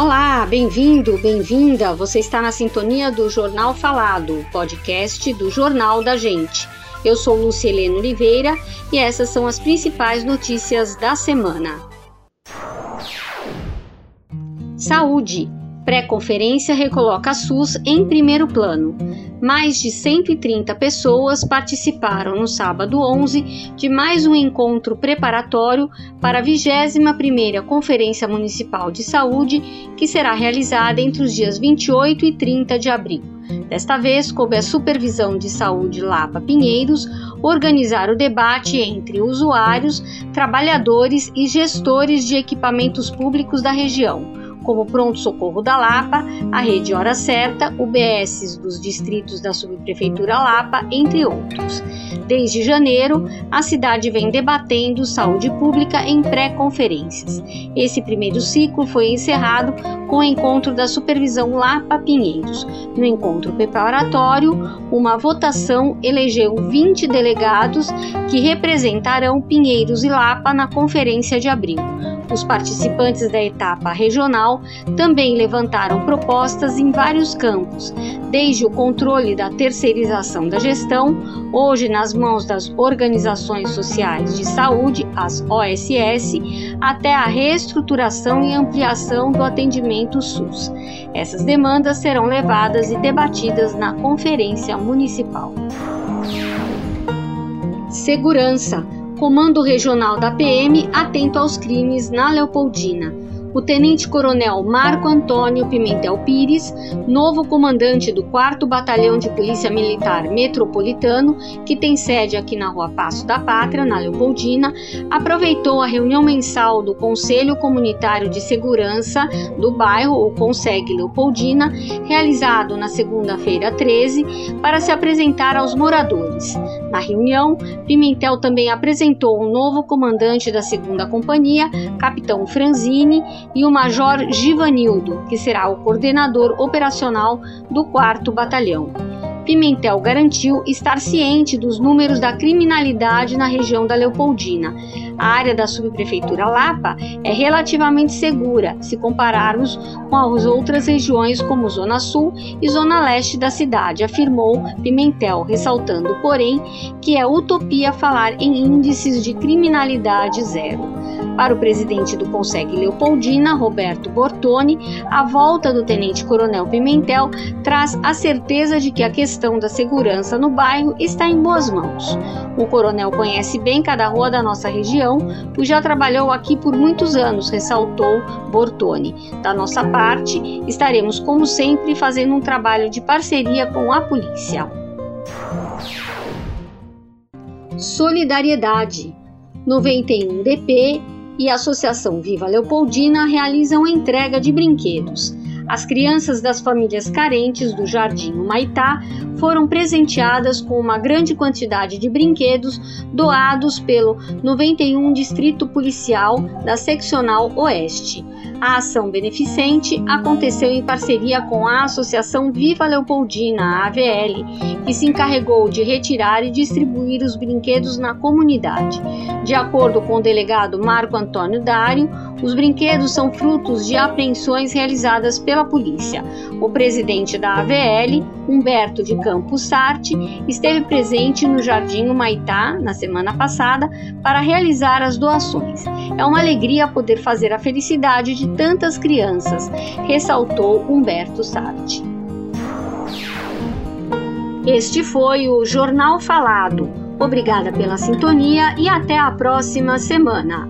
Olá, bem-vindo, bem-vinda. Você está na sintonia do Jornal Falado, podcast do Jornal da Gente. Eu sou Lucielena Oliveira e essas são as principais notícias da semana. Saúde. Pré-conferência recoloca a SUS em primeiro plano. Mais de 130 pessoas participaram no sábado 11 de mais um encontro preparatório para a 21ª Conferência Municipal de Saúde, que será realizada entre os dias 28 e 30 de abril. Desta vez, coube a Supervisão de Saúde Lapa Pinheiros organizar o debate entre usuários, trabalhadores e gestores de equipamentos públicos da região como Pronto Socorro da Lapa, a Rede Hora Certa, UBSs dos distritos da Subprefeitura Lapa, entre outros. Desde janeiro, a cidade vem debatendo saúde pública em pré-conferências. Esse primeiro ciclo foi encerrado com o encontro da Supervisão Lapa Pinheiros. No encontro preparatório, uma votação elegeu 20 delegados que representarão Pinheiros e Lapa na Conferência de Abril. Os participantes da etapa regional também levantaram propostas em vários campos, desde o controle da terceirização da gestão, hoje nas mãos das organizações sociais de saúde, as OSS, até a reestruturação e ampliação do atendimento SUS. Essas demandas serão levadas e debatidas na Conferência Municipal. Segurança. Comando Regional da PM atento aos crimes na Leopoldina o tenente-coronel Marco Antônio Pimentel Pires, novo comandante do 4 Batalhão de Polícia Militar Metropolitano, que tem sede aqui na Rua Passo da Pátria, na Leopoldina, aproveitou a reunião mensal do Conselho Comunitário de Segurança do bairro, o Conseg Leopoldina, realizado na segunda-feira 13, para se apresentar aos moradores. Na reunião, Pimentel também apresentou o um novo comandante da segunda companhia, capitão Franzini, e o Major Givanildo, que será o coordenador operacional do 4 Batalhão. Pimentel garantiu estar ciente dos números da criminalidade na região da Leopoldina. A área da subprefeitura Lapa é relativamente segura se compararmos com as outras regiões como Zona Sul e Zona Leste da cidade, afirmou Pimentel, ressaltando, porém, que é utopia falar em índices de criminalidade zero. Para o presidente do Conseg Leopoldina, Roberto Bortoni, a volta do tenente-coronel Pimentel traz a certeza de que a questão da segurança no bairro está em boas mãos. O coronel conhece bem cada rua da nossa região, pois já trabalhou aqui por muitos anos, ressaltou Bortoni. Da nossa parte, estaremos, como sempre, fazendo um trabalho de parceria com a polícia. Solidariedade 91 DP e a Associação Viva Leopoldina realizam entrega de brinquedos. As crianças das famílias carentes do Jardim Humaitá foram presenteadas com uma grande quantidade de brinquedos doados pelo 91 Distrito Policial da Seccional Oeste. A ação beneficente aconteceu em parceria com a Associação Viva Leopoldina, AVL, que se encarregou de retirar e distribuir os brinquedos na comunidade. De acordo com o delegado Marco Antônio Dário, os brinquedos são frutos de apreensões realizadas pela polícia. O presidente da AVL, Humberto de Campos Sarte, esteve presente no Jardim Humaitá na semana passada para realizar as doações. É uma alegria poder fazer a felicidade de tantas crianças, ressaltou Humberto Sarti. Este foi o Jornal Falado. Obrigada pela sintonia e até a próxima semana.